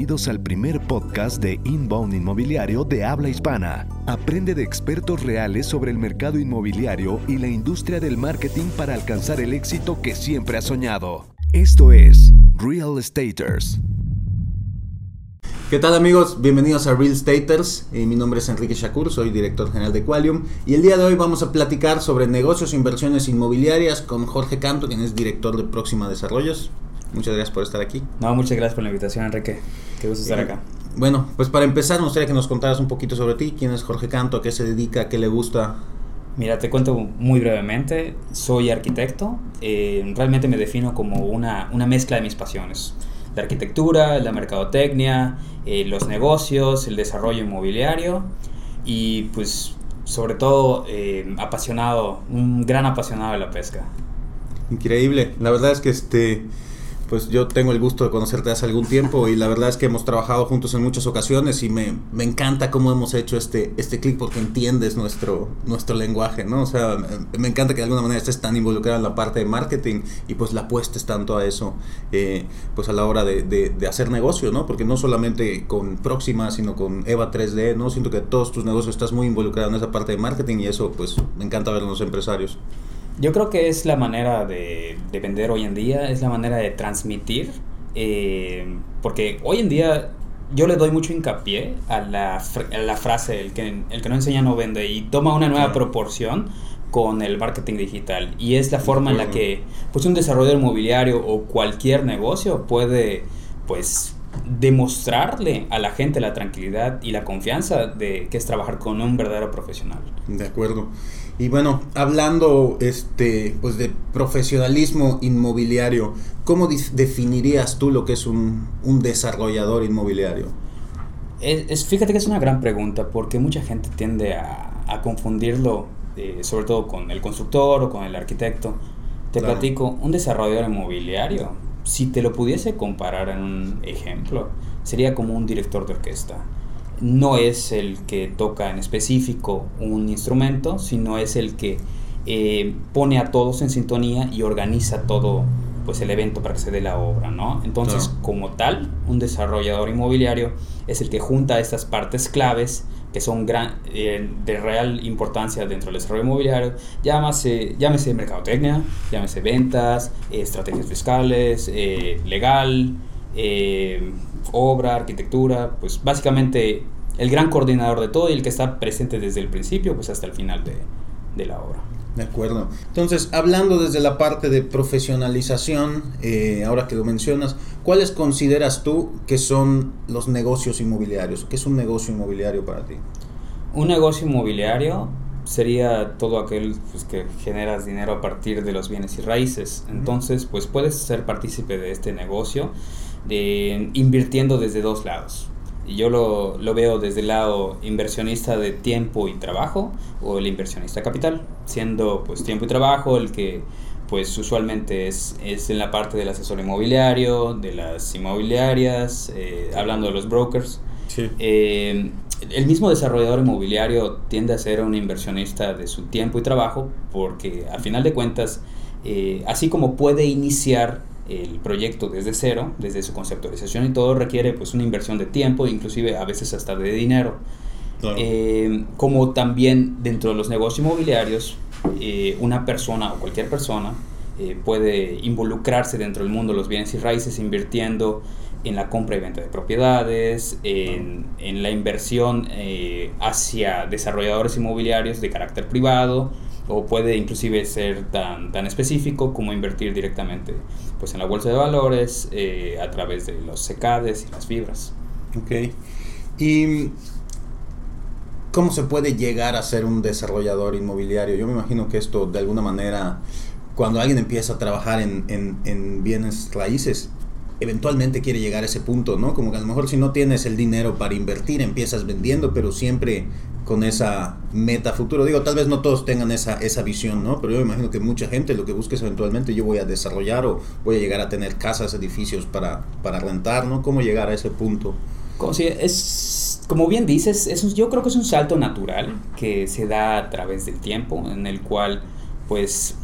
Bienvenidos al primer podcast de Inbound Inmobiliario de habla hispana. Aprende de expertos reales sobre el mercado inmobiliario y la industria del marketing para alcanzar el éxito que siempre has soñado. Esto es Real Estaters. ¿Qué tal amigos? Bienvenidos a Real Staters. Eh, mi nombre es Enrique Shakur, soy director general de Qualium y el día de hoy vamos a platicar sobre negocios e inversiones inmobiliarias con Jorge Canto, quien es director de Próxima Desarrollos. Muchas gracias por estar aquí. No, muchas gracias por la invitación, Enrique. Qué gusto estar acá. Bueno, pues para empezar, me gustaría que nos contaras un poquito sobre ti. ¿Quién es Jorge Canto? ¿A qué se dedica? ¿A qué le gusta? Mira, te cuento muy brevemente. Soy arquitecto. Eh, realmente me defino como una, una, mezcla de mis pasiones. La arquitectura, la mercadotecnia, eh, los negocios, el desarrollo inmobiliario y pues sobre todo eh, apasionado, un gran apasionado de la pesca. Increíble. La verdad es que este pues yo tengo el gusto de conocerte hace algún tiempo y la verdad es que hemos trabajado juntos en muchas ocasiones y me, me encanta cómo hemos hecho este, este clic porque entiendes nuestro, nuestro lenguaje, ¿no? O sea, me, encanta que de alguna manera estés tan involucrado en la parte de marketing y pues la apuestes tanto a eso, eh, pues a la hora de, de, hacer negocio, ¿no? Porque no solamente con Próxima, sino con Eva 3D, ¿no? Siento que todos tus negocios estás muy involucrado en esa parte de marketing y eso pues me encanta ver en los empresarios. Yo creo que es la manera de, de vender hoy en día, es la manera de transmitir, eh, porque hoy en día yo le doy mucho hincapié a la, a la frase, el que, el que no enseña no vende, y toma una nueva proporción con el marketing digital. Y es la forma en la que pues, un desarrollador inmobiliario o cualquier negocio puede pues demostrarle a la gente la tranquilidad y la confianza de que es trabajar con un verdadero profesional. De acuerdo. Y bueno, hablando este, pues de profesionalismo inmobiliario, ¿cómo definirías tú lo que es un, un desarrollador inmobiliario? Es, fíjate que es una gran pregunta porque mucha gente tiende a, a confundirlo, eh, sobre todo con el constructor o con el arquitecto. Te platico, un desarrollador inmobiliario, si te lo pudiese comparar en un ejemplo, sería como un director de orquesta. No es el que toca en específico un instrumento, sino es el que eh, pone a todos en sintonía y organiza todo pues el evento para que se dé la obra, ¿no? Entonces, como tal, un desarrollador inmobiliario es el que junta estas partes claves que son gran, eh, de real importancia dentro del desarrollo inmobiliario, llámese, llámese mercadotecnia, llámese ventas, estrategias fiscales, eh, legal, obra, arquitectura, pues básicamente el gran coordinador de todo y el que está presente desde el principio pues hasta el final de, de la obra. De acuerdo. Entonces, hablando desde la parte de profesionalización, eh, ahora que lo mencionas, ¿cuáles consideras tú que son los negocios inmobiliarios? ¿Qué es un negocio inmobiliario para ti? Un negocio inmobiliario sería todo aquel pues, que generas dinero a partir de los bienes y raíces. Entonces, pues puedes ser partícipe de este negocio de, invirtiendo desde dos lados. Y yo lo, lo, veo desde el lado inversionista de tiempo y trabajo o el inversionista capital, siendo pues tiempo y trabajo el que pues usualmente es, es en la parte del asesor inmobiliario, de las inmobiliarias, eh, hablando de los brokers. Eh, el mismo desarrollador inmobiliario tiende a ser un inversionista de su tiempo y trabajo porque a final de cuentas, eh, así como puede iniciar el proyecto desde cero, desde su conceptualización y todo requiere pues una inversión de tiempo, inclusive a veces hasta de dinero. Eh, como también dentro de los negocios inmobiliarios, eh, una persona o cualquier persona eh, puede involucrarse dentro del mundo de los bienes y raíces invirtiendo en la compra y venta de propiedades, en, en la inversión hacia desarrolladores inmobiliarios de carácter privado, o puede inclusive ser tan, tan específico como invertir directamente pues, en la bolsa de valores eh, a través de los secades y las fibras. Ok. ¿Y cómo se puede llegar a ser un desarrollador inmobiliario? Yo me imagino que esto de alguna manera, cuando alguien empieza a trabajar en, en, en bienes raíces, eventualmente quiere llegar a ese punto, ¿no? Como que a lo mejor si no tienes el dinero para invertir, empiezas vendiendo, pero siempre con esa meta futuro. Digo, tal vez no todos tengan esa, esa visión, ¿no? Pero yo me imagino que mucha gente lo que busca es eventualmente yo voy a desarrollar o voy a llegar a tener casas, edificios para, para rentar, ¿no? ¿Cómo llegar a ese punto? Como, bien dices, es yo creo que es un salto natural que se da a través del tiempo, en el cual, pues,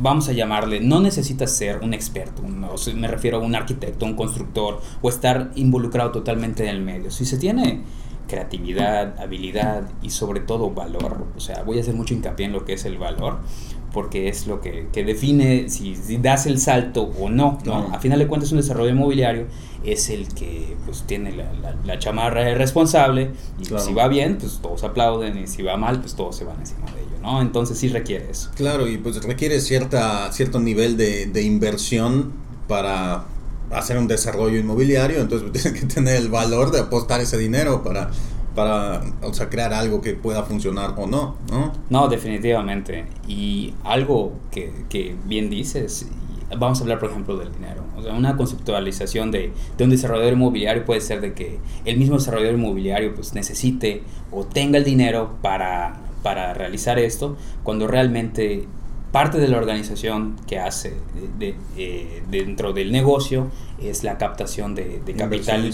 vamos a llamarle, no necesitas ser un experto, me refiero a un arquitecto, un constructor o estar involucrado totalmente en el medio. Si se tiene creatividad, habilidad y sobre todo valor, o sea, voy a hacer mucho hincapié en lo que es el valor, porque es lo que, define si, das el salto o no, A final de cuentas un desarrollo inmobiliario es el que pues tiene la, la, chamarra responsable y si va bien pues todos aplauden y si va mal pues todos se van encima de ¿no? Entonces sí requiere eso. Claro, y pues requiere cierta, cierto nivel de, de inversión para hacer un desarrollo inmobiliario, entonces tienes que tener el valor de apostar ese dinero para para o sea, crear algo que pueda funcionar o no, ¿no? No, definitivamente. Y algo que, que bien dices, vamos a hablar por ejemplo del dinero. O sea, una conceptualización de, de, un desarrollador inmobiliario puede ser de que el mismo desarrollador inmobiliario pues necesite o tenga el dinero para, para realizar esto, cuando realmente parte de la organización que hace de, eh, dentro del negocio es la captación de, capital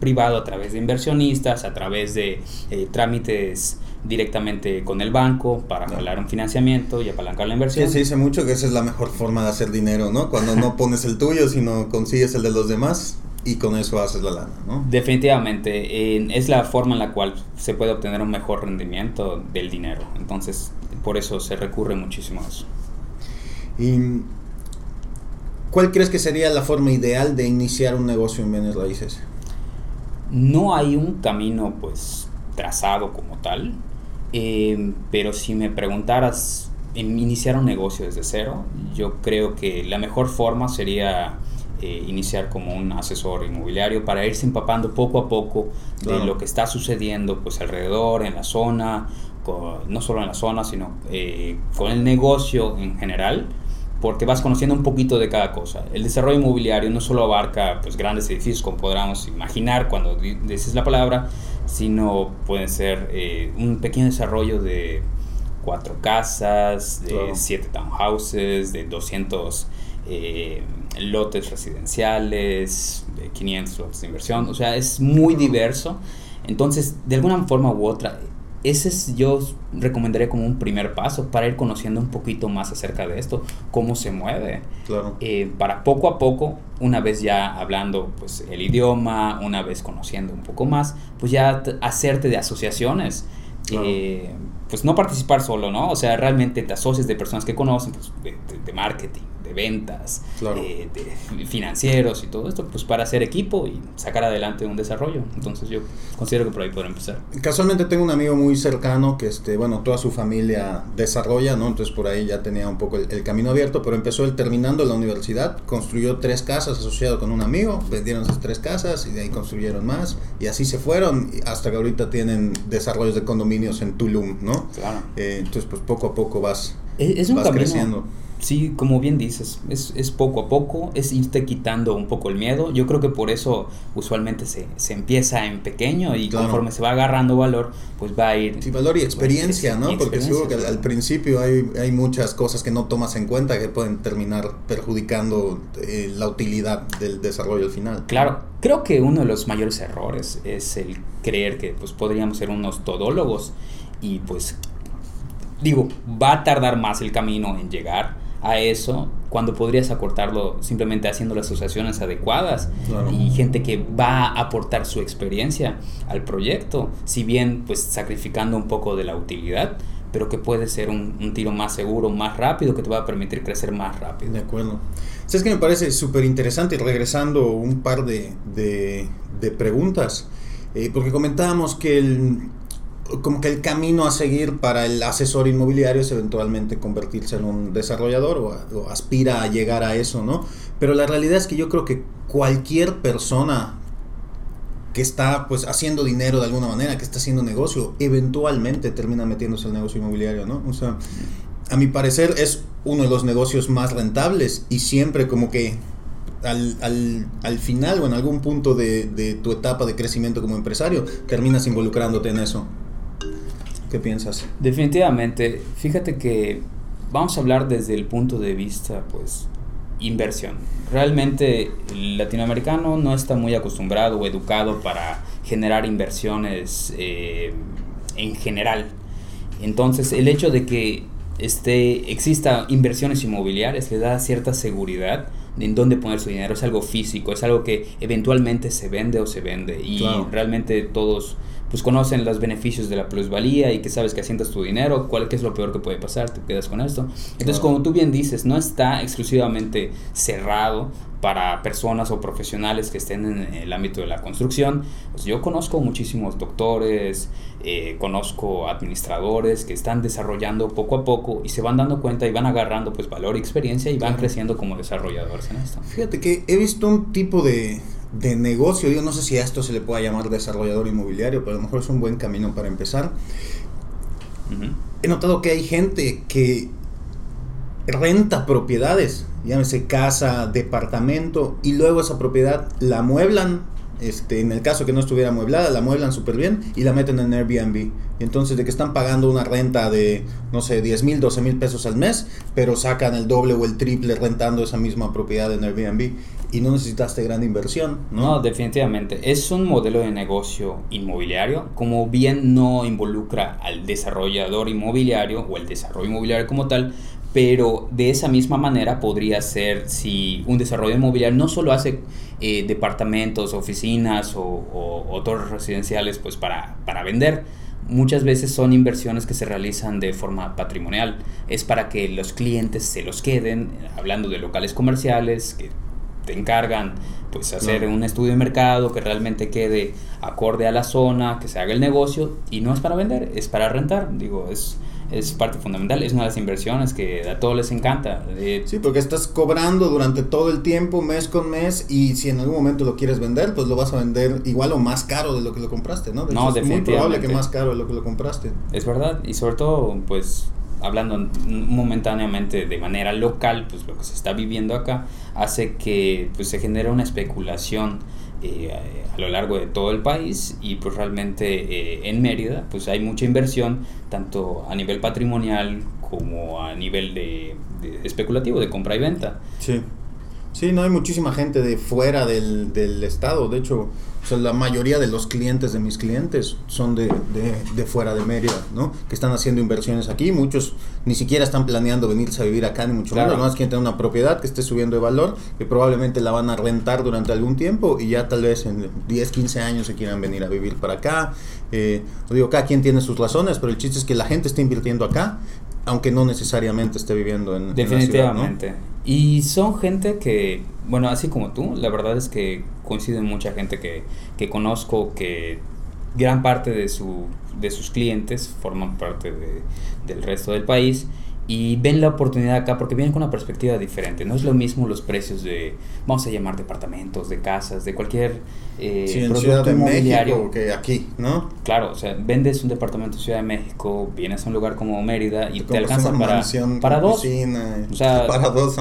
privado a través de inversionistas, a través de eh, trámites directamente con el banco para jalar un financiamiento y apalancar la inversión. se dice mucho que esa es la mejor forma de hacer dinero, ¿no? Cuando no pones el tuyo, sino consigues el de los demás y con eso haces la lana, ¿no? Definitivamente, es la forma en la cual se puede obtener un mejor rendimiento del dinero. Entonces, por eso se recurre muchísimo a eso. ¿Y cuál crees que sería la forma ideal de iniciar un negocio en bienes raíces? No hay un camino pues trazado como tal, eh, pero si me preguntaras en iniciar un negocio desde cero, yo creo que la mejor forma sería eh, iniciar como un asesor inmobiliario para irse empapando poco a poco de lo que está sucediendo pues alrededor, en la zona, no solo en la zona, sino eh, con el negocio en general, porque vas conociendo un poquito de cada cosa. El desarrollo inmobiliario no solo abarca pues, grandes edificios, como podríamos imaginar cuando dices la palabra, sino puede ser eh, un pequeño desarrollo de cuatro casas, de siete townhouses, de 200 eh, lotes residenciales, de 500 lotes de inversión, o sea, es muy diverso. Entonces, de alguna forma u otra, ese es, yo recomendaría como un primer paso para ir conociendo un poquito más acerca de esto, cómo se mueve. Claro. Eh, para poco a poco, una vez ya hablando pues el idioma, una vez conociendo un poco más, pues ya hacerte de asociaciones. Eh, pues no participar solo, ¿no? O sea, realmente te asocias de personas que conocen, pues, de marketing, ventas, eh, de financieros y todo esto, pues para hacer equipo y sacar adelante un desarrollo. Entonces yo considero que por ahí podrá empezar. Casualmente tengo un amigo muy cercano que, este, bueno, toda su familia desarrolla, ¿no? Entonces por ahí ya tenía un poco el, camino abierto, pero empezó él terminando la universidad, construyó tres casas asociado con un amigo, vendieron esas tres casas y de ahí construyeron más y así se fueron hasta que ahorita tienen desarrollos de condominios en Tulum, ¿no? Claro. Eh, entonces pues poco a poco vas, es, un camino, creciendo sí, como bien dices, es, es, poco a poco, es irte quitando un poco el miedo. Yo creo que por eso usualmente se, se empieza en pequeño y conforme se va agarrando valor, pues va a ir... Sí, valor y experiencia, ¿no? Porque seguro que al, principio hay, hay, muchas cosas que no tomas en cuenta que pueden terminar perjudicando eh, la utilidad del desarrollo al final. Claro, creo que uno de los mayores errores es el creer que pues podríamos ser unos todólogos y pues digo, va a tardar más el camino en llegar a eso cuando podrías acortarlo simplemente haciendo las asociaciones adecuadas y gente que va a aportar su experiencia al proyecto, si bien pues sacrificando un poco de la utilidad, pero que puede ser un, tiro más seguro, más rápido, que te va a permitir crecer más rápido. De acuerdo. ¿Sabes que me parece súper interesante? Regresando un par de, de, preguntas, eh, porque comentábamos que el, como que el camino a seguir para el asesor inmobiliario es eventualmente convertirse en un desarrollador o, aspira a llegar a eso, ¿no? Pero la realidad es que yo creo que cualquier persona que está pues haciendo dinero de alguna manera, que está haciendo negocio, eventualmente termina metiéndose al negocio inmobiliario, ¿no? O sea, a mi parecer es uno de los negocios más rentables y siempre como que al, al, al, final o en algún punto de, de, tu etapa de crecimiento como empresario, terminas involucrándote en eso. ¿Qué piensas? Definitivamente, fíjate que vamos a hablar desde el punto de vista, pues, inversión. Realmente el latinoamericano no está muy acostumbrado o educado para generar inversiones eh, en general. Entonces, el hecho de que este, exista inversiones inmobiliarias, le da cierta seguridad en dónde poner su dinero. Es algo físico, es algo que eventualmente se vende o se vende. Y realmente todos pues conocen los beneficios de la plusvalía y que sabes que asientas tu dinero, cuál que es lo peor que puede pasar, te quedas con esto. Entonces, como tú bien dices, no está exclusivamente cerrado para personas o profesionales que estén en el ámbito de la construcción. Pues yo conozco muchísimos doctores, eh, conozco administradores que están desarrollando poco a poco y se van dando cuenta y van agarrando pues valor y experiencia y van creciendo como desarrolladores en esto. Fíjate que he visto un tipo de, de negocio, yo no sé si a esto se le pueda llamar desarrollador inmobiliario, pero a lo mejor es un buen camino para empezar. He notado que hay gente que renta propiedades, llámese casa, departamento, y luego esa propiedad la mueblan este, en el caso que no estuviera amueblada, la mueblan súper bien y la meten en Airbnb. Y entonces de que están pagando una renta de, no sé, 10 mil, 12 mil pesos al mes, pero sacan el doble o el triple rentando esa misma propiedad en Airbnb y no necesitaste gran inversión. ¿no? no, definitivamente. Es un modelo de negocio inmobiliario, como bien no involucra al desarrollador inmobiliario o el desarrollo inmobiliario como tal, pero de esa misma manera podría ser si un desarrollo inmobiliario no solo hace eh, departamentos, oficinas o, torres residenciales pues para, para vender, muchas veces son inversiones que se realizan de forma patrimonial. Es para que los clientes se los queden, hablando de locales comerciales que te encargan pues hacer un estudio de mercado que realmente quede acorde a la zona, que se haga el negocio y no es para vender, es para rentar. Digo, es es parte fundamental, es una de las inversiones que a todos les encanta. sí, porque estás cobrando durante todo el tiempo, mes con mes, y si en algún momento lo quieres vender, pues lo vas a vender igual o más caro de lo que lo compraste, ¿no? no, es muy probable que más caro de lo que lo compraste. Es verdad, y sobre todo, pues hablando momentáneamente de manera local, pues lo que se está viviendo acá hace que pues, se genere una especulación eh, a lo largo de todo el país y pues realmente eh, en Mérida pues hay mucha inversión tanto a nivel patrimonial como a nivel de, de especulativo de compra y venta. Sí. Sí, no hay muchísima gente de fuera del, del estado. De hecho, la mayoría de los clientes de mis clientes son de, de, fuera de Mérida, ¿no? Que están haciendo inversiones aquí. Muchos ni siquiera están planeando venirse a vivir acá, ni mucho menos. No es que tener una propiedad que esté subiendo de valor, que probablemente la van a rentar durante algún tiempo y ya tal vez en 10, 15 años se quieran venir a vivir para acá. Eh, digo, cada quien tiene sus razones, pero el chiste es que la gente está invirtiendo acá, aunque no necesariamente esté viviendo en, Definitivamente. En la ciudad, ¿no? Y son gente que, bueno, así como tú, la verdad es que coinciden mucha gente que, que conozco que gran parte de, su, de sus clientes forman parte de, del resto del país y ven la oportunidad acá porque vienen con una perspectiva diferente. No es lo mismo los precios de, vamos a llamar departamentos, de casas, de cualquier eh, producto inmobiliario. que aquí, ¿no? Claro, o sea, vendes un departamento en Ciudad de México, vienes a un lugar como Mérida y te, alcanza para, para dos. o sea, para dos,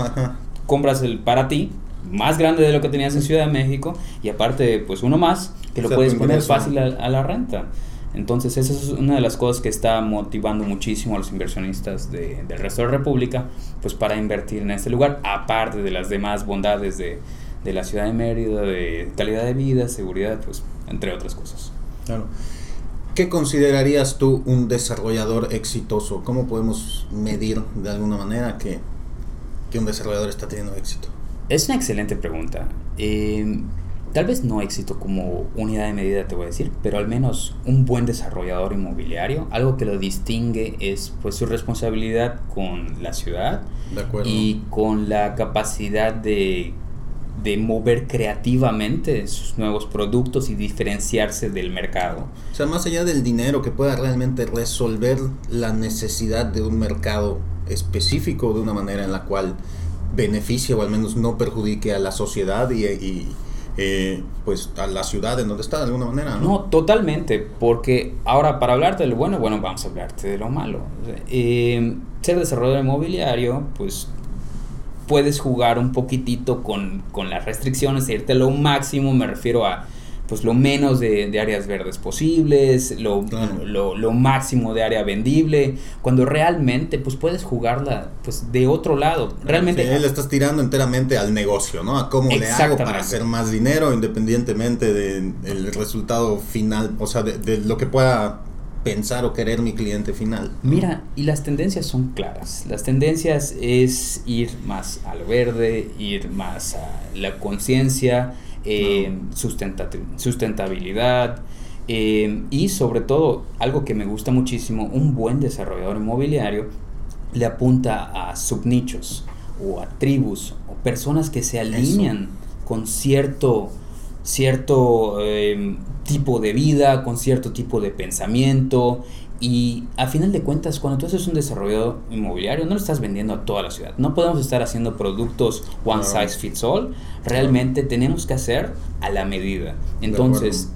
compras el para ti más grande de lo que tenías en Ciudad de México y aparte pues uno más que lo puedes poner fácil a la renta. Entonces esa es una de las cosas que está motivando muchísimo a los inversionistas de, del resto de la República, pues para invertir en este lugar, aparte de las demás bondades de, de la ciudad de Mérida, de calidad de vida, seguridad, pues entre otras cosas. Claro. ¿Qué considerarías tú un desarrollador exitoso? ¿Cómo podemos medir de alguna manera que, que un desarrollador está teniendo éxito? Es una excelente pregunta. Eh, tal vez no éxito como unidad de medida te voy a decir, pero al menos un buen desarrollador inmobiliario, algo que lo distingue es pues su responsabilidad con la ciudad y con la capacidad de, de mover creativamente sus nuevos productos y diferenciarse del mercado. O sea, más allá del dinero que pueda realmente resolver la necesidad de un mercado específico de una manera en la cual beneficie o al menos no perjudique a la sociedad y, y eh, pues a la ciudad en donde está de alguna manera. ¿no? totalmente, porque ahora para hablarte de lo bueno, bueno, vamos a hablarte de lo malo. Eh, ser desarrollador inmobiliario, pues puedes jugar un poquitito con, con las restricciones, irte lo máximo, me refiero a pues lo menos de, de áreas verdes posibles, lo, lo, lo, máximo de área vendible, cuando realmente pues puedes jugarla pues de otro lado. Realmente... Sí, le estás tirando enteramente al negocio, ¿no? A cómo le hago para hacer más dinero independientemente del resultado final, o sea, de, de, lo que pueda pensar o querer mi cliente final. Mira, y las tendencias son claras. Las tendencias es ir más a lo verde, ir más a la conciencia, eh, sustentabilidad. Eh, y sobre todo, algo que me gusta muchísimo, un buen desarrollador inmobiliario le apunta a subnichos o a tribus o personas que se alinean con cierto, cierto eh, tipo de vida, con cierto tipo de pensamiento. Y a final de cuentas, cuando tú haces un desarrollo inmobiliario, no lo estás vendiendo a toda la ciudad. No podemos estar haciendo productos one size fits all. Realmente tenemos que hacer a la medida. Entonces,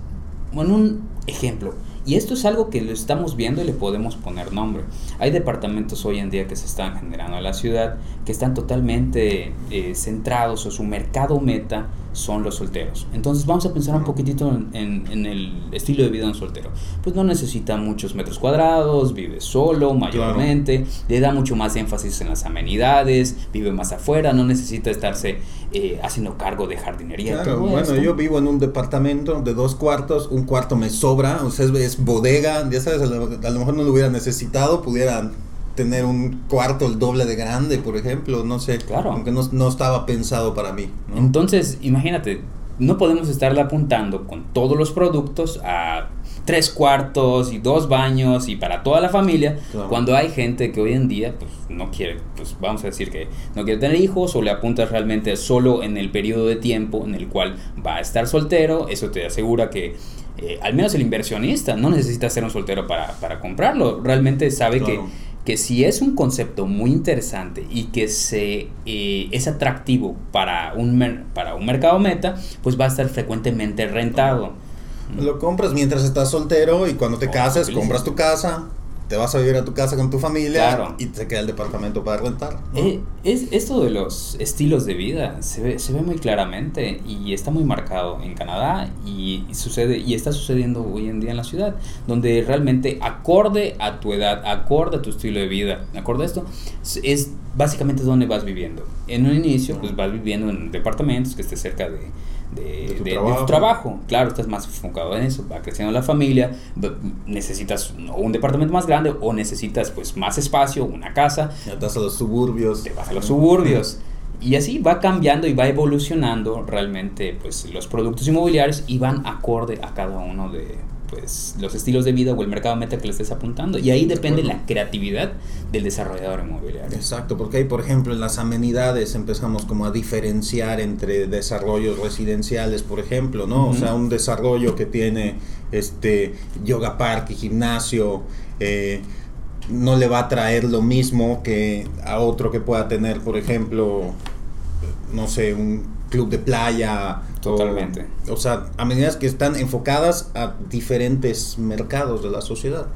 bueno, un ejemplo. Y esto es algo que lo estamos viendo y le podemos poner nombre. Hay departamentos hoy en día que se están generando en la ciudad que están totalmente eh, centrados o su mercado meta son los solteros. Entonces vamos a pensar un poquitito en, en, el estilo de vida de un soltero. Pues no necesita muchos metros cuadrados, vive solo mayormente, le da mucho más énfasis en las amenidades, vive más afuera, no necesita estarse eh, haciendo cargo de jardinería. Claro, bueno, yo vivo en un departamento de dos cuartos, un cuarto me sobra, o sea, es, bodega, ya sabes, a lo, a lo mejor no lo hubiera necesitado, pudiera tener un cuarto el doble de grande, por ejemplo, no sé. Claro. Aunque no, no estaba pensado para mí. Entonces, imagínate, no podemos estarle apuntando con todos los productos a tres cuartos y dos baños y para toda la familia, cuando hay gente que hoy en día pues no quiere, pues vamos a decir que no quiere tener hijos o le apuntas realmente solo en el periodo de tiempo en el cual va a estar soltero, eso te asegura que eh, al menos el inversionista no necesita ser un soltero para, para comprarlo, realmente sabe que que si es un concepto muy interesante y que se, eh, es atractivo para un, para un mercado meta, pues va a estar frecuentemente rentado. Lo compras mientras estás soltero y cuando te oh, cases compras tu casa, te vas a vivir a tu casa con tu familia y te queda el departamento para rentar. Eh, es, esto de los estilos de vida se ve, se ve muy claramente y está muy marcado en Canadá y, sucede y está sucediendo hoy en día en la ciudad, donde realmente acorde a tu edad, acorde a tu estilo de vida, acorde a esto, es básicamente donde vas viviendo. En un inicio, pues vas viviendo en departamentos que esté cerca de de, tu, trabajo. Claro, estás más enfocado en eso, va creciendo la familia, necesitas un departamento más grande o necesitas pues más espacio, una casa. Te vas a los suburbios. Te vas a los suburbios. Y así va cambiando y va evolucionando realmente pues los productos inmobiliarios y van acorde a cada uno de, pues, los estilos de vida o el mercado meta que le estés apuntando. Y ahí depende la creatividad del desarrollador inmobiliario. Exacto, porque ahí, por ejemplo, en las amenidades empezamos como a diferenciar entre desarrollos residenciales, por ejemplo, ¿no? O sea, un desarrollo que tiene este yoga park y gimnasio. Eh, no le va a traer lo mismo que a otro que pueda tener, por ejemplo, no sé, un club de playa. Totalmente. O, sea, a medida que están enfocadas a diferentes mercados de la sociedad.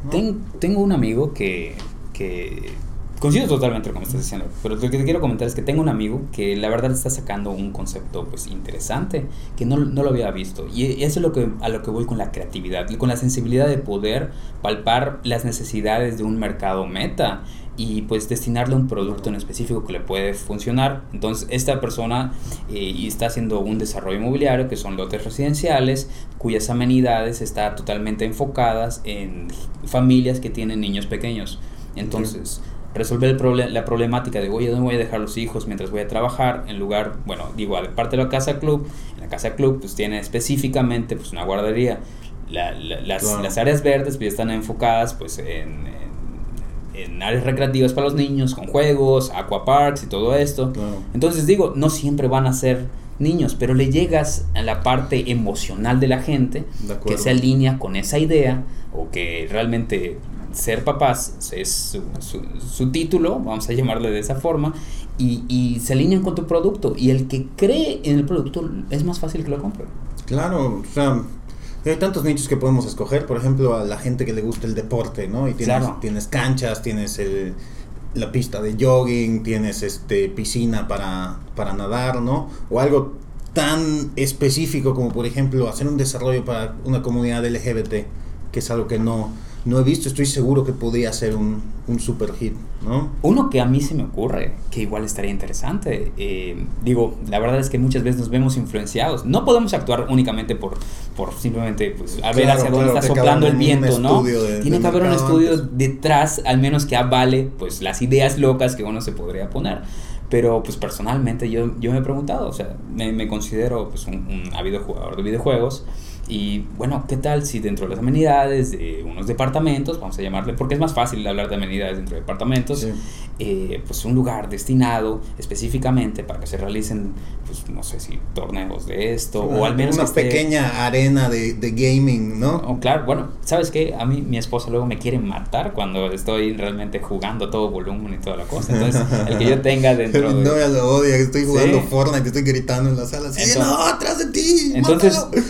tengo un amigo que, que Coincido totalmente con lo que estás diciendo, pero lo que te quiero comentar es que tengo un amigo que la verdad está sacando un concepto pues interesante que no, no lo había visto y eso es lo que, a lo que voy con la creatividad, con la sensibilidad de poder palpar las necesidades de un mercado meta y pues destinarle un producto en específico que le puede funcionar. Entonces esta persona eh, está haciendo un desarrollo inmobiliario que son lotes residenciales cuyas amenidades están totalmente enfocadas en familias que tienen niños pequeños. Entonces resolver el la problemática de, oye, ¿dónde voy a dejar los hijos mientras voy a trabajar? En lugar, bueno, digo, aparte de la casa club, en la casa club pues tiene específicamente pues una guardería. las, las, áreas verdes pues están enfocadas pues en en áreas recreativas para los niños, con juegos, aquaparks y todo esto. Entonces digo, no siempre van a ser niños, pero le llegas a la parte emocional de la gente que se alinea con esa idea o que realmente ser papás es su, título, vamos a llamarle de esa forma, y, y, se alinean con tu producto. Y el que cree en el producto es más fácil que lo compre. Claro, o sea, hay tantos nichos que podemos escoger, por ejemplo, a la gente que le gusta el deporte, ¿no? Y tienes, tienes canchas, tienes el, la pista de jogging, tienes este piscina para, para nadar, ¿no? O algo tan específico como, por ejemplo, hacer un desarrollo para una comunidad LGBT, que es algo que no, no he visto, estoy seguro que podría ser un, un super hit, ¿no? Uno que a mí se me ocurre, que igual estaría interesante, eh, digo, la verdad es que muchas veces nos vemos influenciados, no podemos actuar únicamente por, por simplemente, pues, a ver Claro, hacia dónde claro, está soplando el viento, ¿no? de- Tiene de que haber un estudio antes. detrás, al menos que avale, pues, las ideas locas que uno se podría poner. Pero pues personalmente yo, yo me he preguntado, o sea, me, me considero pues un, un ávido jugador de videojuegos y bueno, ¿qué tal si dentro de las amenidades de unos departamentos, vamos a llamarle, porque es más fácil hablar de amenidades dentro de departamentos, Sí. eh, pues un lugar destinado específicamente para que se realicen, pues no sé si torneos de esto o al menos una esté- pequeña arena de, de gaming, ¿no? Oh, claro, bueno, ¿sabes qué? A mí mi esposa luego me quiere matar cuando estoy realmente jugando a todo volumen y toda la cosa. Entonces, el que yo tenga dentro de... No, ya lo odia, que estoy jugando Sí. Fortnite, estoy gritando en la sala, así, Entonces- no, atrás de ti, Entonces mátalo".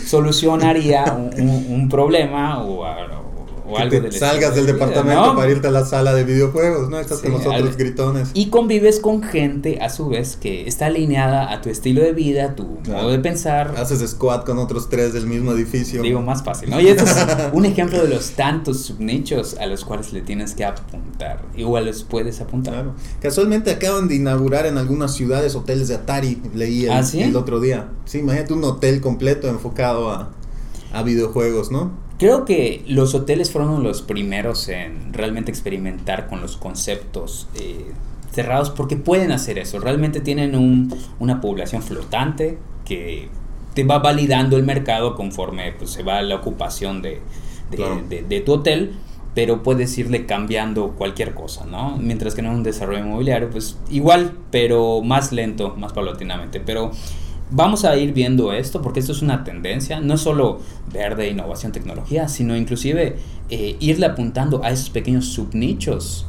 Solucionaría un, un- un problema o, o Que algo te del salgas del de vida, departamento ¿no? para irte a la sala de videojuegos, ¿no? Estás Sí, con los otros al- gritones. Y convives con gente, a su vez, que está alineada a tu estilo de vida, tu Claro. modo de pensar. Haces squad con otros tres del mismo edificio. Digo, más fácil, ¿no? Y esto es un ejemplo de los tantos subnichos a los cuales le tienes que apuntar. Igual los puedes apuntar. Claro. Casualmente acaban de inaugurar en algunas ciudades hoteles de Atari, leí el, ¿Ah, sí? el otro día. Sí, imagínate un hotel completo enfocado a, a videojuegos, ¿no? Creo que los hoteles fueron los primeros en realmente experimentar con los conceptos eh, cerrados porque pueden hacer eso. Realmente tienen un- una población flotante que te va validando el mercado conforme pues, se va la ocupación de, de- Claro. de- de tu hotel. Pero puedes irle cambiando cualquier cosa, ¿no? Mientras que en un desarrollo inmobiliario, pues igual, pero más lento, más paulatinamente. Pero Vamos a ir viendo esto porque esto es una tendencia, no solo verde, innovación, tecnología, sino inclusive eh, irle apuntando a esos pequeños subnichos,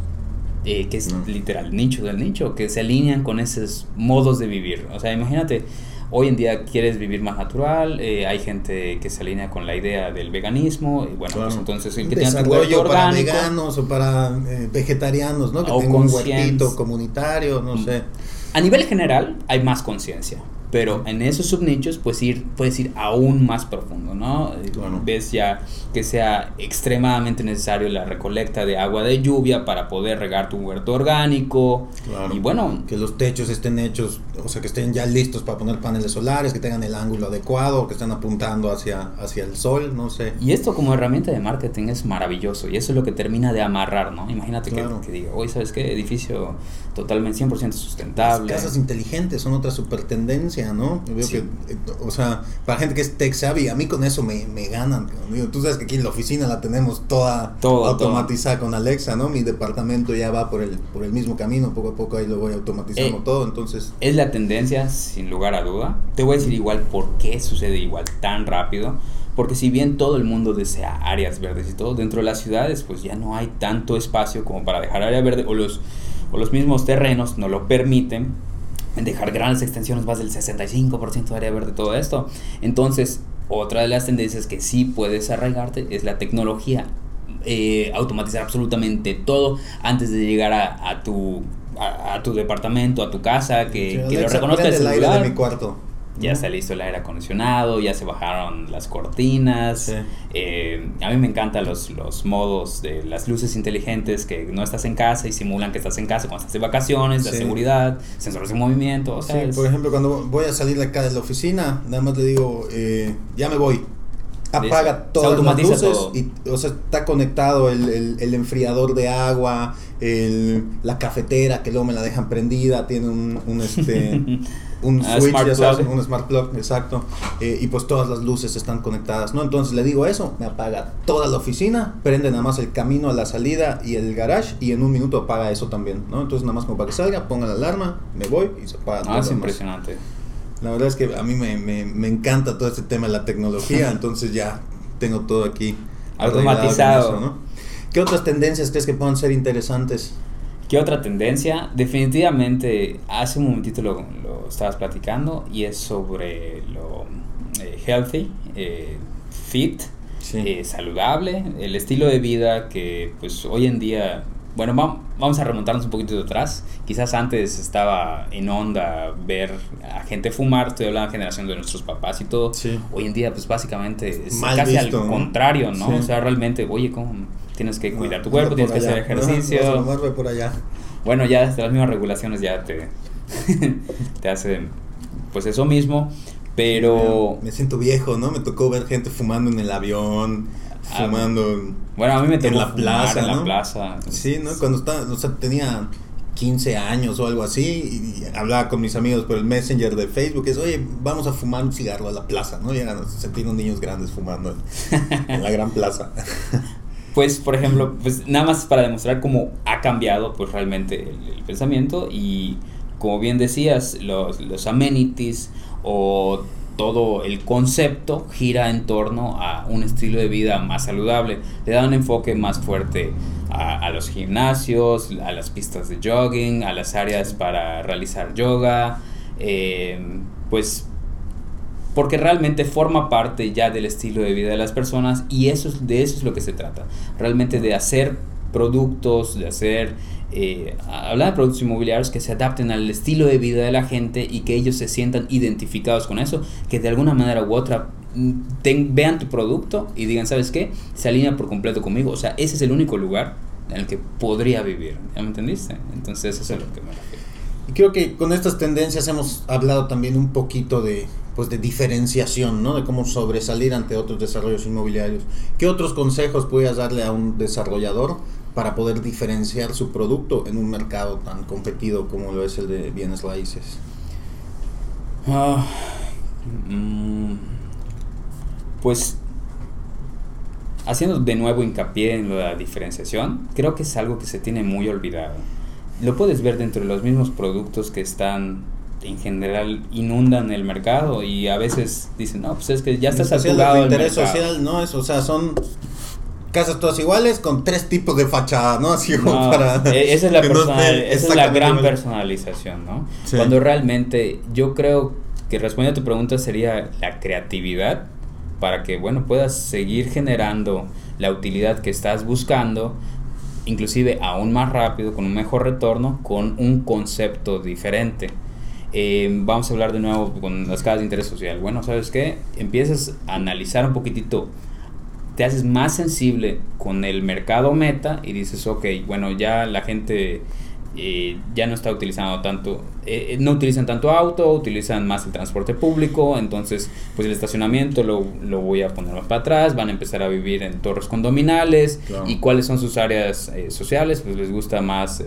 eh, que es Mm. literal nicho del nicho, que se alinean con esos modos de vivir. O sea, imagínate, hoy en día quieres vivir más natural, eh, hay gente que se alinea con la idea del veganismo, y bueno, Claro. pues entonces el Un que tenga desarrollo huerto para orgánico, veganos o para eh, vegetarianos, ¿no? Que tenga un huertito comunitario, no Mm. sé. A nivel general hay más conciencia, pero en esos subnichos pues ir, puedes ir aún más profundo, ¿no? Eh, Claro. Ves ya que sea extremadamente necesario la recolecta de agua de lluvia para poder regar tu huerto orgánico. Claro. Y bueno, Que los techos estén hechos, o sea, que estén ya listos para poner paneles solares, que tengan el ángulo adecuado, que estén apuntando hacia, hacia el sol, no sé. y esto como herramienta de marketing es maravilloso y eso es lo que termina de amarrar, ¿no? Imagínate que- Claro. que, diga, oye, ¿sabes qué? Edificio totalmente 100% Las sustentable. casas inteligentes son otra super tendencia, ¿no? Veo Sí. que, eh, o sea, para gente que es tech savvy, a mí con eso me, me ganan. Digo, tú sabes que aquí en la oficina la tenemos toda automatizada con Alexa, ¿no? Mi departamento ya va por el, por el mismo camino, poco a poco ahí lo voy automatizando Eh, todo, entonces... Es la tendencia, sin lugar a duda. Te voy a decir igual por qué sucede igual tan rápido. Porque si bien todo el mundo desea áreas verdes y todo, dentro de las ciudades pues ya no hay tanto espacio como para dejar área verde o los, o los mismos terrenos no lo permiten dejar grandes extensiones, más del 65% de área verde, todo esto. Entonces, otra de las tendencias que sí puedes arraigarte es la tecnología. Eh, automatizar absolutamente todo antes de llegar a, a tu a, a tu departamento, a tu casa, que, lo reconozca el celular. de mi cuarto. Ya ¿no? está listo el aire acondicionado, ya se bajaron las cortinas. Sí. Eh, a mí me encantan los, los modos de las luces inteligentes que no estás en casa y simulan que estás en casa cuando estás de vacaciones, la Sí. seguridad, sensores de movimiento. O sea, Sí, por ejemplo, cuando voy a salir de acá de la oficina, nada más le digo, eh, ya me voy. Apaga Se todas las automatiza luces todo. y, o sea, está conectado el, el- el enfriador de agua, el- la cafetera que luego me la dejan prendida, tiene un, un, este, un Ah, switch, ya sabes, un smart plug, exacto, eh, y pues todas las luces están conectadas, ¿no? Entonces le digo eso, me apaga toda la oficina, prende nada más el camino a la salida y el garage y en un minuto apaga eso también, ¿no? Entonces nada más como para que salga, ponga la alarma, me voy y se apaga todo Ah, es impresionante. La verdad es que a mí me, me, me encanta todo este tema de la tecnología, entonces ya tengo todo aquí Automatizado. eso, ¿no? ¿Qué otras tendencias crees que puedan ser interesantes? ¿Qué otra tendencia? Definitivamente, hace un momentito lo, lo estabas platicando y es sobre lo eh, healthy, eh, fit, Sí. eh, saludable, el estilo de vida que pues hoy en día, bueno, vam- vamos a remontarnos un poquito de atrás, quizás antes estaba en onda ver a gente fumar, estoy hablando de la generación de nuestros papás y todo, Sí. hoy en día pues básicamente es Mal casi visto, al contrario, ¿no? Sí. O sea, realmente, oye, ¿cómo tienes que cuidar No, tu cuerpo, tienes que por hacer allá. ejercicio. No, no, por allá. Bueno, ya hasta las mismas regulaciones ya te, te hacen pues eso mismo, pero Me siento viejo, ¿no? Me tocó ver gente fumando en el avión, Ah, fumando. en- bueno, a mí me tocó En la plaza, en la plaza. Sí, ¿no? Cuando estaba, o sea, tenía 15 años o algo así y hablaba con mis amigos por el Messenger de Facebook, es, oye, vamos a fumar un cigarro a la plaza, ¿no? Llegan a sentir unos niños grandes fumando en, en la gran plaza. Pues, por ejemplo, pues nada más para demostrar cómo ha cambiado pues realmente el, pensamiento y como bien decías, los, amenities o todo el concepto gira en torno a un estilo de vida más saludable. Le da un enfoque más fuerte a, a los gimnasios, a las pistas de jogging, a las áreas para realizar yoga, eh, pues porque realmente forma parte ya del estilo de vida de las personas y eso es, de eso es lo que se trata, realmente de hacer productos, de hacer, eh, hablar de productos inmobiliarios que se adapten al estilo de vida de la gente y que ellos se sientan identificados con eso, que de alguna manera u otra mm, ten- vean tu producto y digan, ¿sabes qué? Se alinea por completo conmigo, o sea, ese es el único lugar en el que podría vivir, ¿ya me entendiste? Entonces eso es lo que me refiero. Y creo que con estas tendencias hemos hablado también un poquito de, pues, de diferenciación, ¿no? De cómo sobresalir ante otros desarrollos inmobiliarios. ¿Qué otros consejos podrías darle a un desarrollador para poder diferenciar su producto en un mercado tan competido como lo es el de bienes raíces? Ah, mm, pues haciendo de nuevo hincapié en la diferenciación, creo que es algo que se tiene muy olvidado. Lo puedes ver dentro de los mismos productos que están en general inundan el mercado y a veces dicen, no, pues es que ya está saturado el interés mercado". social, ¿no? Es, o sea, son casas todas iguales con tres tipos de fachada, ¿no? Así como No, para... e- esa es la, no personal- esa es la gran igual. personalización, ¿no? Sí. Cuando realmente yo creo que respondiendo a tu pregunta sería la creatividad para que, bueno, puedas seguir generando la utilidad que estás buscando, inclusive aún más rápido, con un mejor retorno, con un concepto diferente. Eh, vamos a hablar de nuevo con las casas de interés social. Bueno, ¿sabes qué? Empiezas a analizar un poquitito te haces más sensible con el mercado meta y dices, ok, bueno, ya la gente eh, ya no está utilizando tanto, eh, no utilizan tanto auto, utilizan más el transporte público, entonces pues el estacionamiento lo, lo voy a poner más para atrás, van a empezar a vivir en torres condominales Claro. y cuáles son sus áreas eh, sociales, pues les gusta más...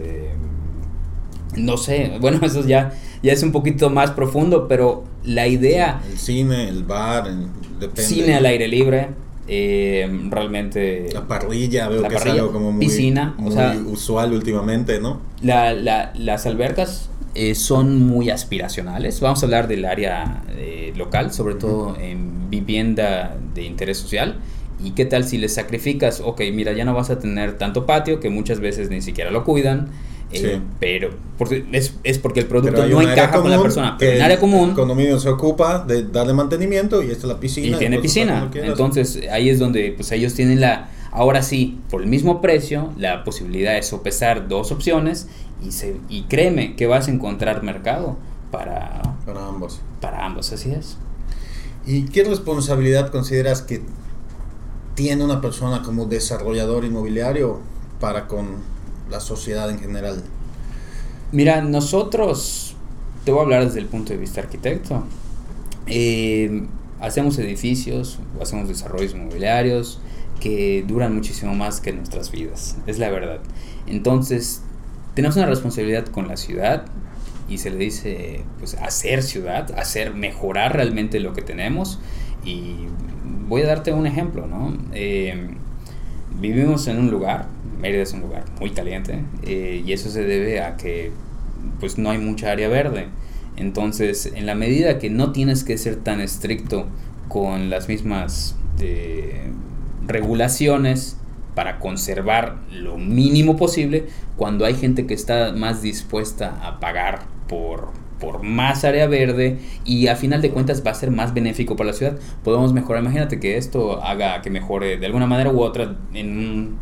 no sé, bueno, eso ya, ya es un poquito más profundo, pero la idea El cine, el bar, el, depende. cine al aire libre, eh, realmente La parrilla, veo La que parrilla, es algo como muy, piscina, o muy sea- usual últimamente, ¿no? la- la- las albercas eh, son muy aspiracionales. Vamos a hablar del área eh, local, sobre todo en vivienda de interés social. ¿Y qué tal si les sacrificas? Ok, mira, ya no vas a tener tanto patio, que muchas veces ni siquiera lo cuidan. Eh, Sí. Pero porque es, es porque el producto no encaja con la persona. Pero en área común El condominio se ocupa de darle mantenimiento y esta es la piscina. y tiene piscina. Entonces ahí es donde pues ellos tienen la, ahora sí, por el mismo precio, la posibilidad de sopesar dos opciones y, se, y créeme que vas a encontrar mercado para, Para ambos. para ambos, así es. ¿Y qué responsabilidad consideras que tiene una persona como desarrollador inmobiliario para con la sociedad en general? Mira, nosotros, te voy a hablar desde el punto de vista arquitecto. Eh, hacemos edificios, hacemos desarrollos inmobiliarios que duran muchísimo más que nuestras vidas, es la verdad. Entonces, tenemos una responsabilidad con la ciudad y se le dice, pues, hacer ciudad, hacer, mejorar realmente lo que tenemos. Y voy a darte un ejemplo, ¿no? Eh, vivimos en un lugar, Mérida es un lugar muy caliente, eh, y eso se debe a que pues no hay mucha área verde. Entonces, en la medida que no tienes que ser tan estricto con las mismas eh, regulaciones para conservar lo mínimo posible, cuando hay gente que está más dispuesta a pagar por, por más área verde y a final de cuentas va a ser más benéfico para la ciudad, podemos mejorar. Imagínate que esto haga que mejore de alguna manera u otra en un,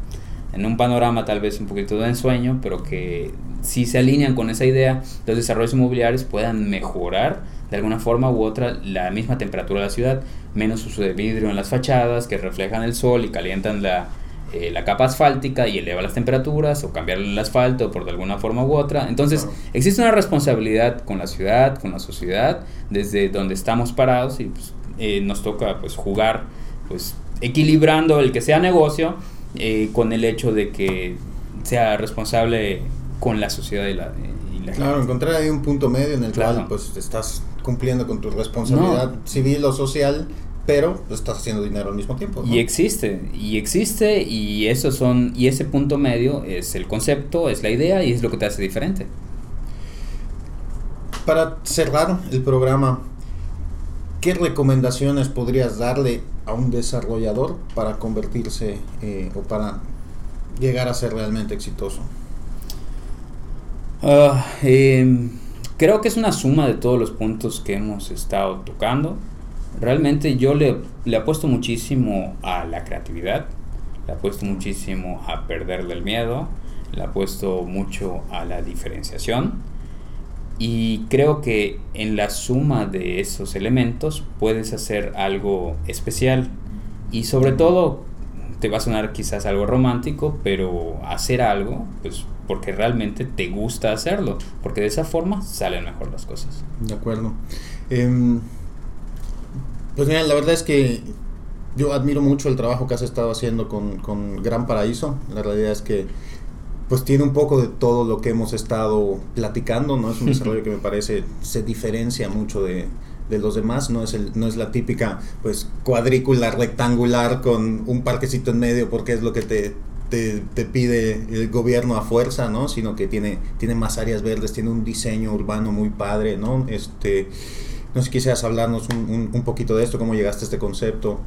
en un panorama tal vez un poquito de ensueño, pero que si se alinean con esa idea, los desarrollos inmobiliarios puedan mejorar de alguna forma u otra la misma temperatura de la ciudad, menos uso de vidrio en las fachadas que reflejan el sol y calientan la, eh, la capa asfáltica y eleva las temperaturas o cambiar el asfalto por de alguna forma u otra. Entonces, existe una responsabilidad con la ciudad, con la sociedad, desde donde estamos parados y pues, eh, nos toca pues jugar pues equilibrando el que sea negocio eh, con el hecho de que sea responsable con la sociedad y la, y la Claro, encontrar ahí un punto medio en el cual pues estás cumpliendo con tu responsabilidad civil o social pero estás haciendo dinero al mismo tiempo. Y existe, y existe, y eso son, y ese punto medio es el concepto, es la idea y es lo que te hace diferente. Para cerrar el programa, ¿qué recomendaciones podrías darle a un desarrollador para convertirse eh, o para llegar a ser realmente exitoso? Uh, eh, creo que es una suma de todos los puntos que hemos estado tocando. Realmente yo le, le apuesto muchísimo a la creatividad, le apuesto muchísimo a perderle el miedo, le apuesto mucho a la diferenciación y creo que en la suma de esos elementos puedes hacer algo especial y sobre todo te va a sonar quizás algo romántico, pero hacer algo, pues porque realmente te gusta hacerlo, porque de esa forma salen mejor las cosas. De acuerdo. Eh, pues mira, la verdad es que yo admiro mucho el trabajo que has estado haciendo con, con Gran Paraíso. La realidad es que pues tiene un poco de todo lo que hemos estado platicando, ¿no? Es un desarrollo que me parece se diferencia mucho de, de los demás, no es, el, no es la típica pues cuadrícula rectangular con un parquecito en medio porque es lo que te, te, te, pide el gobierno a fuerza, ¿no? Sino que tiene, tiene más áreas verdes, tiene un diseño urbano muy padre, ¿no? Este, no sé si quisieras hablarnos un, un, un, poquito de esto, cómo llegaste a este concepto.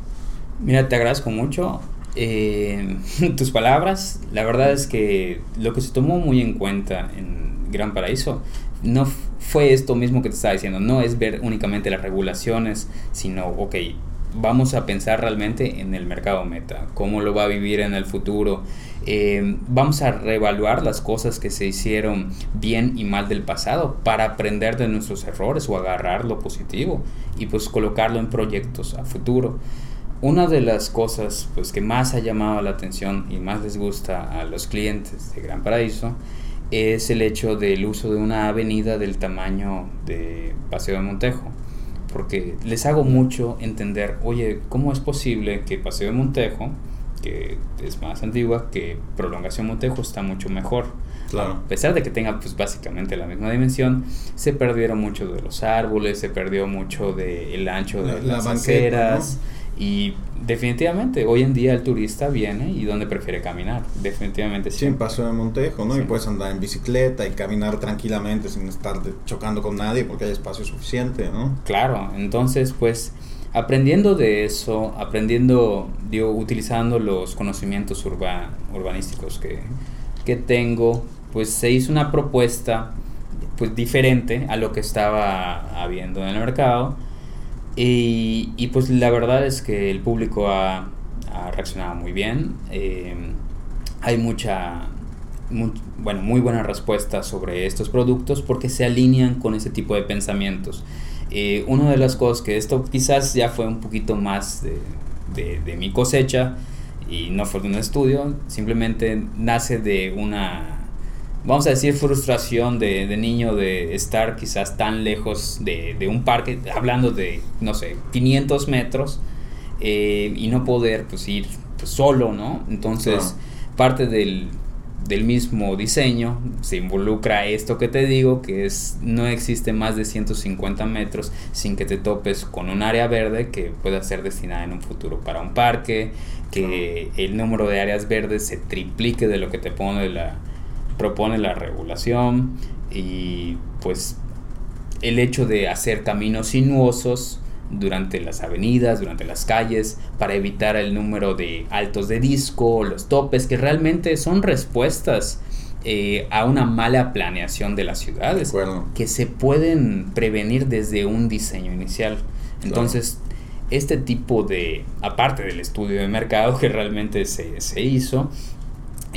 Mira, te agradezco mucho eh, tus palabras. La verdad es que lo que se tomó muy en cuenta en Gran Paraíso no fue esto mismo que te estaba diciendo, no es ver únicamente las regulaciones, sino, ok, vamos a pensar realmente en el mercado meta, cómo lo va a vivir en el futuro. Eh, vamos a reevaluar las cosas que se hicieron bien y mal del pasado para aprender de nuestros errores o agarrar lo positivo y pues colocarlo en proyectos a futuro. Una de las cosas pues, que más ha llamado la atención y más les gusta a los clientes de Gran Paraíso es el hecho del uso de una avenida del tamaño de Paseo de Montejo porque les hago mucho entender, oye, ¿cómo es posible que Paseo de Montejo, que es más antigua, que Prolongación Montejo está mucho mejor? Claro. A pesar de que tenga pues básicamente la misma dimensión, se perdieron mucho de los árboles, se perdió mucho del ancho de La- las la aceras banqueta, y definitivamente hoy en día el turista viene y donde prefiere caminar, definitivamente Sí, en Paseo de Montejo, ¿no? Sí. Y puedes andar en bicicleta y caminar tranquilamente sin estar chocando con nadie porque hay espacio suficiente, ¿no? Claro, entonces pues aprendiendo de eso, aprendiendo, digo, utilizando los conocimientos urba- urbanísticos que, que tengo, pues se hizo una propuesta pues diferente a lo que estaba habiendo en el mercado y, y, pues la verdad es que el público ha, ha reaccionado muy bien, eh, hay mucha, mu- bueno, muy buena respuesta sobre estos productos porque se alinean con ese tipo de pensamientos. Eh, una de las cosas que esto quizás ya fue un poquito más de, de, de mi cosecha y no fue de un estudio, simplemente nace de una, vamos a decir, frustración de, de niño de estar quizás tan lejos de, de un parque, hablando de, no sé, 500 metros eh, y no poder pues ir pues, solo, ¿no? Entonces, parte del, del mismo diseño se involucra esto que te digo, que es no existe más de 150 metros sin que te topes con un área verde que pueda ser destinada en un futuro para un parque, que el número de áreas verdes se triplique de lo que te pone la, propone la regulación y pues el hecho de hacer caminos sinuosos durante las avenidas, durante las calles, para evitar el número de altos de disco, los topes, que realmente son respuestas eh, a una mala planeación de las De ciudades, que se pueden prevenir desde un diseño inicial. Entonces, este tipo de, aparte del estudio de mercado que realmente se, se hizo,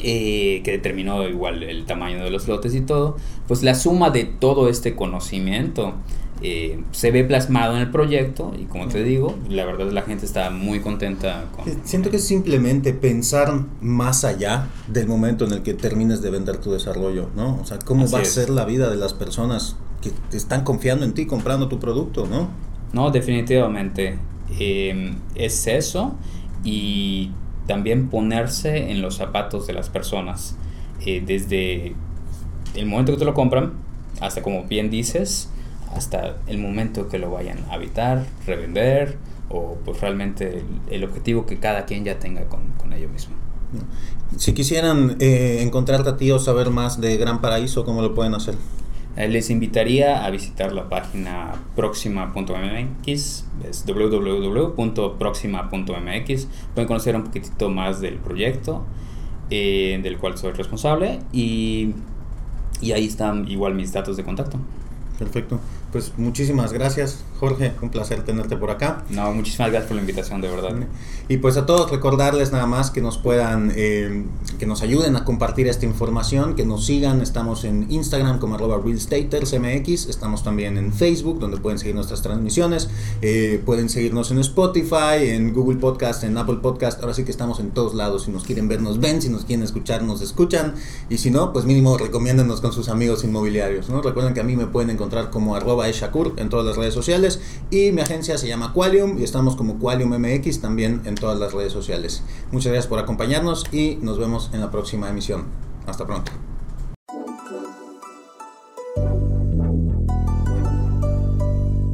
eh, que determinó igual el tamaño de los lotes y todo, pues la suma de todo este conocimiento eh, se ve plasmado en el proyecto y como te digo, la verdad la gente está muy contenta con... Siento que es simplemente pensar más allá del momento en el que termines de vender tu desarrollo, ¿no? O sea, cómo va a ser la vida de las personas que están confiando en ti, comprando tu producto, ¿no? No, definitivamente. Eh, es eso y también ponerse en los zapatos de las personas. Eh, desde el momento que te lo compran hasta, como bien dices, hasta el momento que lo vayan a habitar, revender o pues realmente el, objetivo que cada quien ya tenga con, con ello mismo. Si quisieran eh, encontrarte a ti o saber más de Gran Paraíso, ¿cómo lo pueden hacer? Eh, les invitaría a visitar la página proxima.mx, es www.proxima.mx. Pueden conocer un poquitito más del proyecto eh, del cual soy responsable y, y ahí están igual mis datos de contacto. Perfecto. Pues muchísimas gracias, Jorge. Un placer tenerte por acá. No, muchísimas gracias por la invitación, de verdad. Y pues a todos recordarles nada más que nos puedan, eh, que nos ayuden a compartir esta información, que nos sigan. Estamos en Instagram como arroba realstatersmx. Estamos también en Facebook, donde pueden seguir nuestras transmisiones. Eh, pueden seguirnos en Spotify, en Google Podcast, en Apple Podcast. Ahora sí que estamos en todos lados. Si nos quieren ver, nos ven. Si nos quieren escuchar, nos escuchan. Y si no, pues mínimo recomiéndenos con sus amigos inmobiliarios. ¿no? Recuerden que a mí me pueden encontrar como arroba Eshakur en todas las redes Y mi agencia se llama Qualium y estamos como Qualium MX también en todas las redes sociales. Muchas gracias por acompañarnos y nos vemos en la próxima emisión. Hasta pronto.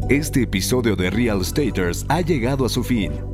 Este episodio de Real Staters ha llegado a su fin.